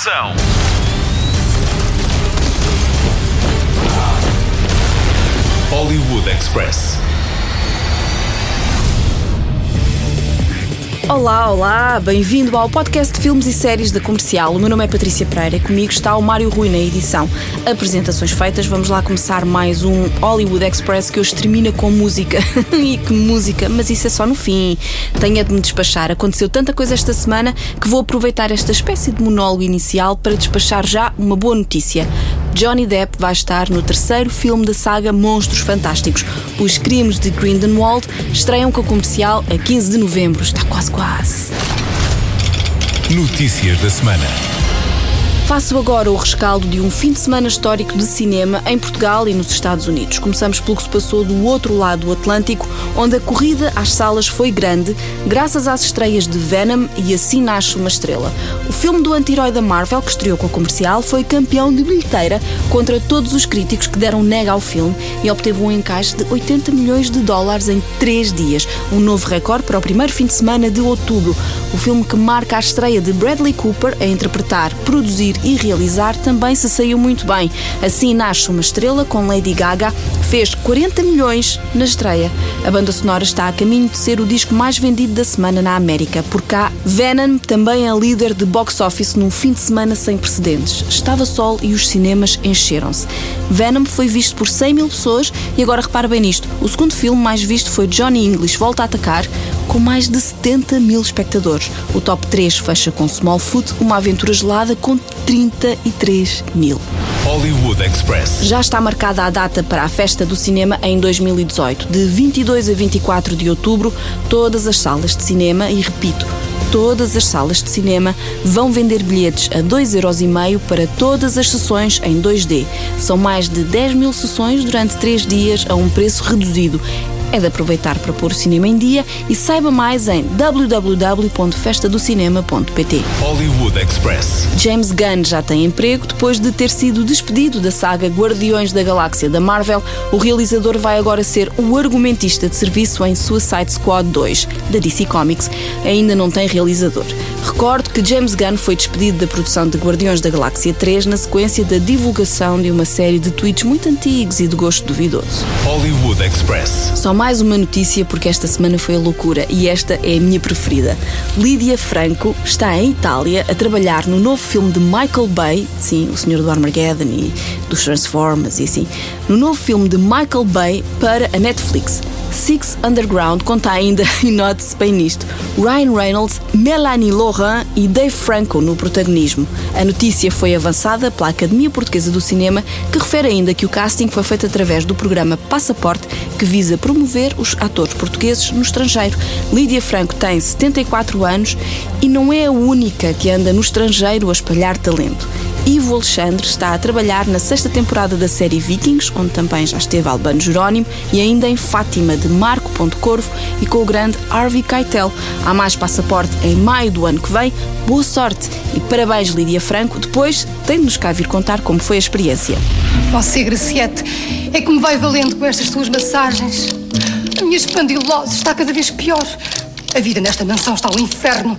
ação. Hollywood Express. Olá, olá, bem-vindo ao podcast de filmes e séries da Comercial. O meu nome é Patrícia Pereira e comigo está o Mário Rui na edição. Apresentações feitas, vamos lá começar mais um Hollywood Express que hoje termina com música. e que música, mas isso é só no fim. Tenho de me despachar. Aconteceu tanta coisa esta semana que vou aproveitar esta espécie de monólogo inicial para despachar já uma boa notícia. Johnny Depp vai estar no terceiro filme da saga Monstros Fantásticos. Os Crimes de Grindelwald estreiam com a comercial a 15 de novembro. Está quase, quase. Notícias da semana. Faço agora o rescaldo de um fim de semana histórico de cinema em Portugal e nos Estados Unidos. Começamos pelo que se passou do outro lado do Atlântico, onde a corrida às salas foi grande, graças às estreias de Venom e Assim Nasce uma Estrela. O filme do anti-herói da Marvel, que estreou com a comercial, foi campeão de bilheteira contra todos os críticos que deram nega ao filme e obteve um encaixe de 80 milhões de dólares em três dias, um novo recorde para o primeiro fim de semana de outubro. O filme que marca a estreia de Bradley Cooper a interpretar, produzir e realizar também se saiu muito bem. Assim nasce uma estrela com Lady Gaga, fez 40 milhões na estreia. A banda sonora está a caminho de ser o disco mais vendido da semana na América. Por cá, Venom também é líder de box office num fim de semana sem precedentes. Estava sol e os cinemas encheram-se. Venom foi visto por 100 mil pessoas e agora repara bem nisto: o segundo filme mais visto foi Johnny English Volta a Atacar, com mais de 70 mil espectadores. O top 3 fecha com Smallfoot, uma aventura gelada com 33 mil. Hollywood Express. Já está marcada a data para a Festa do Cinema em 2018. De 22 a 24 de outubro, todas as salas de cinema, e repito, todas as salas de cinema vão vender bilhetes a 2,5€ para todas as sessões em 2D. São mais de 10 mil sessões durante 3 dias a um preço reduzido é de aproveitar para pôr o cinema em dia e saiba mais em www.festadocinema.pt. Hollywood Express. James Gunn já tem emprego depois de ter sido despedido da saga Guardiões da Galáxia da Marvel. O realizador vai agora ser o argumentista de serviço em Suicide Squad 2 da DC Comics. Ainda não tem realizador. Recordo que James Gunn foi despedido da produção de Guardiões da Galáxia 3 na sequência da divulgação de uma série de tweets muito antigos e de gosto duvidoso. Hollywood Express. Só mais uma notícia porque esta semana foi a loucura e esta é a minha preferida. Lídia Franco está em Itália a trabalhar no novo filme de Michael Bay, sim, o Senhor do Armageddon e dos Transformers e assim, no novo filme de Michael Bay para a Netflix. Six Underground conta ainda, e note-se bem nisto, Ryan Reynolds, Melanie Laurent e Dave Franco no protagonismo. A notícia foi avançada pela Academia Portuguesa do Cinema, que refere ainda que o casting foi feito através do programa Passaporte, que visa promover os atores portugueses no estrangeiro. Lídia Franco tem 74 anos e não é a única que anda no estrangeiro a espalhar talento. Ivo Alexandre está a trabalhar na sexta temporada da série Vikings, onde também já esteve Albano Jerónimo, e ainda em Fátima, de Marco Ponte Corvo, e com o grande Harvey Keitel. Há mais passaporte em maio do ano que vem. Boa sorte e parabéns, Lídia Franco. Depois tem de nos cá vir contar como foi a experiência. Você, Graciete, é que me vai valendo com estas suas massagens. A minha espandilose está cada vez pior. A vida nesta mansão está um inferno.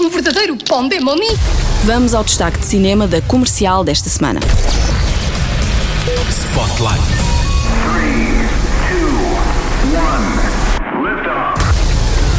Um verdadeiro pandemoni. Vamos ao destaque de cinema da comercial desta semana. Spotlight.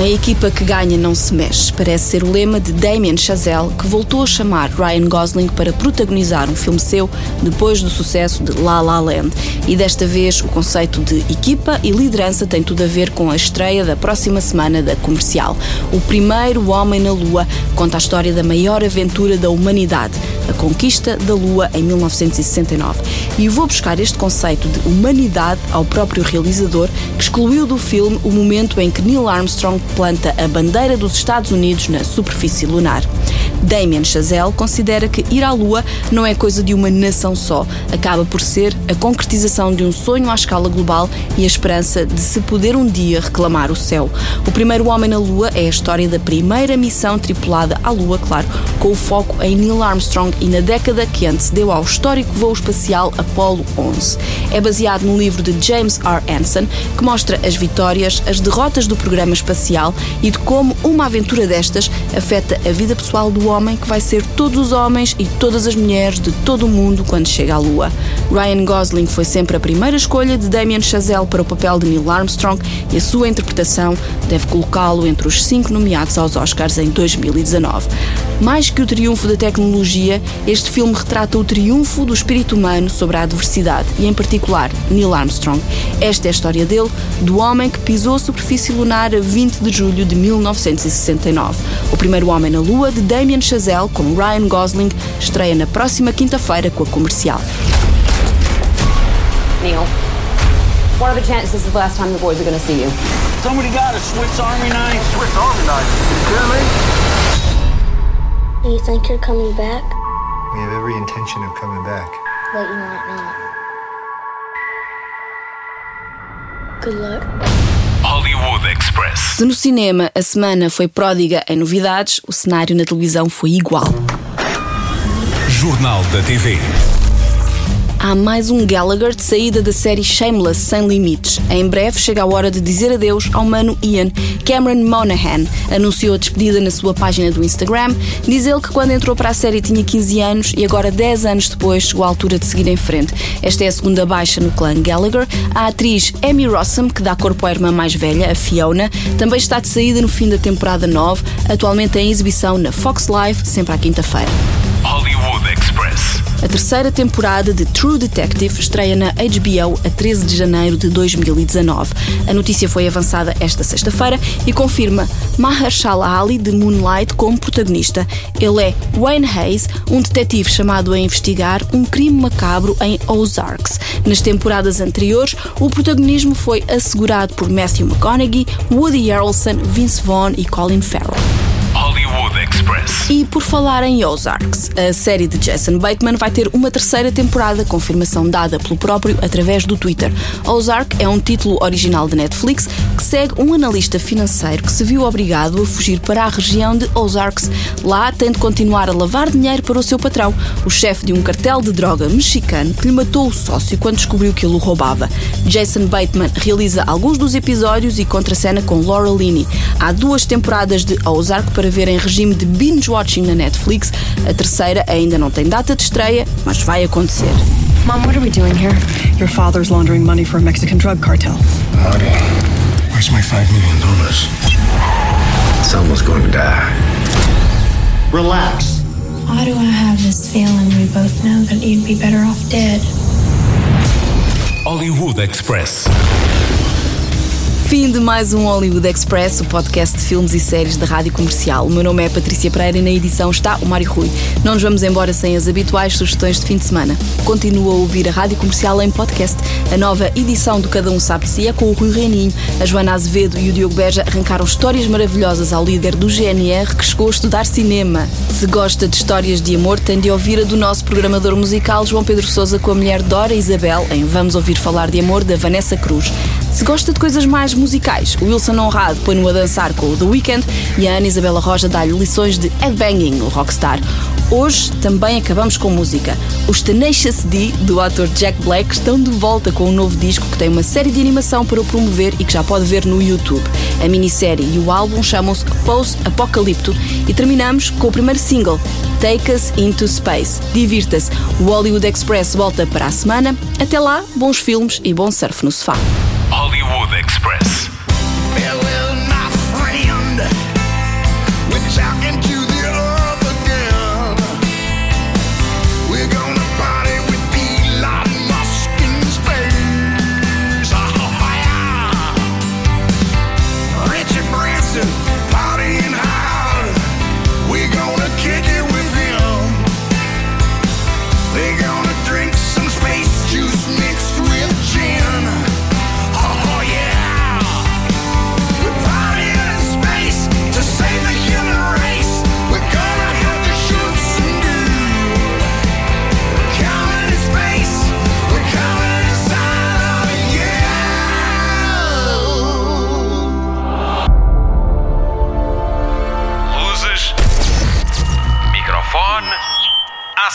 A equipa que ganha não se mexe. Parece ser o lema de Damien Chazelle, que voltou a chamar Ryan Gosling para protagonizar um filme seu depois do sucesso de La La Land. E desta vez o conceito de equipa e liderança tem tudo a ver com a estreia da próxima semana da comercial. O primeiro Homem na Lua conta a história da maior aventura da humanidade, a conquista da Lua em 1969. E vou buscar este conceito de humanidade ao próprio realizador, que excluiu do filme o momento em que Neil Armstrong planta a bandeira dos Estados Unidos na superfície lunar. Damien Chazelle considera que ir à Lua não é coisa de uma nação só, acaba por ser a concretização de um sonho à escala global e a esperança de se poder um dia reclamar o céu. O primeiro homem na Lua é a história da primeira missão tripulada à Lua, claro, com o foco em Neil Armstrong e na década que antecedeu ao histórico voo espacial Apollo 11. É baseado no livro de James R. Anson, que mostra as vitórias, as derrotas do programa espacial e de como uma aventura destas afeta a vida pessoal do homem homem que vai ser todos os homens e todas as mulheres de todo o mundo quando chega à Lua. Ryan Gosling foi sempre a primeira escolha de Damien Chazelle para o papel de Neil Armstrong e a sua interpretação deve colocá-lo entre os cinco nomeados aos Oscars em 2019. Mais que o triunfo da tecnologia, este filme retrata o triunfo do espírito humano sobre a adversidade e, em particular, Neil Armstrong. Esta é a história dele, do homem que pisou a superfície lunar a 20 de julho de 1969. O primeiro homem na Lua, de Damien Chazelle, com Ryan Gosling, estreia na próxima quinta-feira com a comercial. Neil, what are the chances the last time the boys are going to see you? Somebody got a Swiss Army knife. Swiss Army knife? You kidding me? You think you're coming back? We have every intention of coming back. But you might not. Good luck. Hollywood Express. Se no cinema a semana foi pródiga em novidades, o cenário na televisão foi igual. Jornal da TV. Há mais um Gallagher de saída da série Shameless Sem Limites. Em breve chega a hora de dizer adeus ao mano Ian. Cameron Monaghan anunciou a despedida na sua página do Instagram. Diz ele que quando entrou para a série tinha 15 anos e agora 10 anos depois chegou à altura de seguir em frente. Esta é a segunda baixa no clã Gallagher. A atriz Amy Rossum, que dá corpo à irmã mais velha, a Fiona, também está de saída no fim da temporada 9, atualmente em exibição na Fox Live, sempre à quinta-feira. Hollywood Express. A terceira temporada de True Detective estreia na HBO a 13 de janeiro de 2019. A notícia foi avançada esta sexta-feira e confirma Mahershala Ali de Moonlight como protagonista. Ele é Wayne Hayes, um detetive chamado a investigar um crime macabro em Ozarks. Nas temporadas anteriores, o protagonismo foi assegurado por Matthew McConaughey, Woody Harrelson, Vince Vaughn e Colin Farrell. Express. E por falar em Ozarks, a série de Jason Bateman vai ter uma terceira temporada, confirmação dada pelo próprio através do Twitter. Ozark é um título original de Netflix que segue um analista financeiro que se viu obrigado a fugir para a região de Ozarks. Lá tem de continuar a lavar dinheiro para o seu patrão, o chefe de um cartel de droga mexicano que lhe matou o sócio quando descobriu que ele o roubava. Jason Bateman realiza alguns dos episódios e contracena com Laura Linney. Há duas temporadas de Ozark para ver em regime de binge-watching na Netflix. A terceira ainda não tem data de estreia, mas vai acontecer. Mom, what are we doing here? Your father's laundering money for a Mexican drug cartel. Marty, where's my five million dollars? Someone's going to die. Relax. Why do I have this feeling we both know that you'd be better off dead? Hollywood Express. Fim de mais um Hollywood Express, o podcast de filmes e séries da Rádio Comercial. O meu nome é Patrícia Pereira e na edição está o Mário Rui. Não nos vamos embora sem as habituais sugestões de fim de semana. Continua a ouvir a Rádio Comercial em podcast. A nova edição do Cada Um Sabe de Si é com o Rui Reininho. A Joana Azevedo e o Diogo Beja arrancaram histórias maravilhosas ao líder do GNR que chegou a estudar cinema. Se gosta de histórias de amor, tem de ouvir a do nosso programador musical João Pedro Sousa com a mulher Dora Isabel em Vamos Ouvir Falar de Amor da Vanessa Cruz. Se gosta de coisas mais musicais, o Wilson Honrado põe-no a dançar com o The Weeknd e a Ana Isabela Roja dá-lhe lições de headbanging no Rockstar. Hoje também acabamos com música. Os Tenacious D, do ator Jack Black, estão de volta com um novo disco que tem uma série de animação para o promover e que já pode ver no YouTube. A minissérie e o álbum chamam-se Post Apocalipto e terminamos com o primeiro single, Take Us Into Space. Divirta-se. O Hollywood Express volta para a semana. Até lá, bons filmes e bom surf no sofá. Hollywood Express.